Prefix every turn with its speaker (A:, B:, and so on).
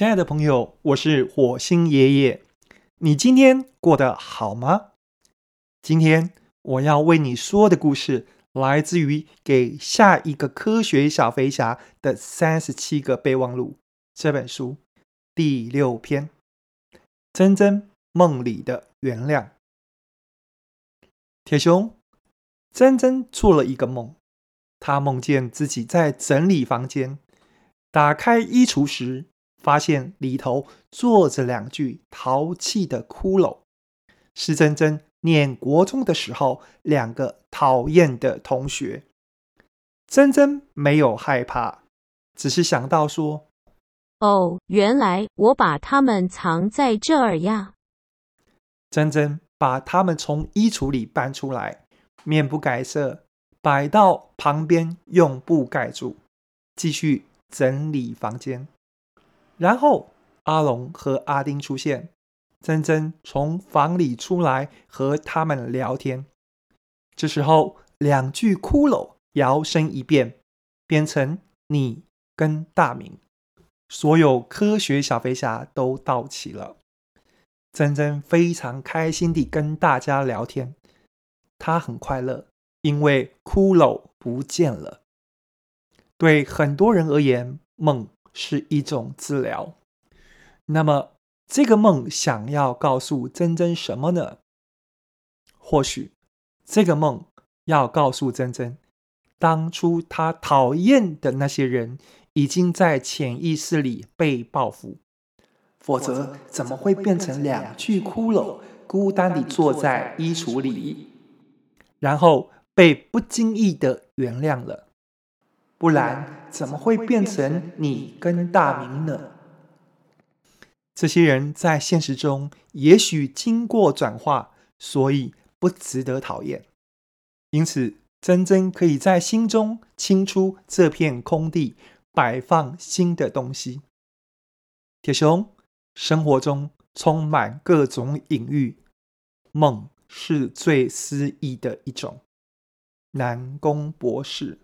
A: 亲爱的朋友，我是火星爷爷。你今天过得好吗？今天我要为你说的故事，来自于《给下一个科学小飞侠的三十七个备忘录》这本书第六篇《珍珍梦里的原谅》。铁雄，珍珍做了一个梦，她梦见自己在整理房间，打开衣橱时，发现里头坐着两具淘气的骷髅，是珍珍念国中的时候两个讨厌的同学。珍珍没有害怕，只是想到说：“
B: 哦，原来我把他们藏在这儿呀。”
A: 珍珍把他们从衣橱里搬出来，面不改色，摆到旁边，用布盖住，继续整理房间。然后阿龙和阿丁出现，珍珍从房里出来和他们聊天。这时候，两具骷髅摇身一变，变成你跟大明，所有科学小飞侠都到齐了。珍珍非常开心地跟大家聊天，她很快乐，因为骷髅不见了。对很多人而言，梦。是一种治疗。那么，这个梦想要告诉珍珍什么呢？或许，这个梦要告诉珍珍，当初她讨厌的那些人，已经在潜意识里被报复。否则，怎么会变成两具骷髅，孤单地坐在衣橱里，然后被不经意的原谅了？不然怎么会变成你跟大明呢？这些人在现实中也许经过转化，所以不值得讨厌。因此，真真可以在心中清出这片空地，摆放新的东西。铁雄，生活中充满各种隐喻，梦是最诗意的一种。南宫博士。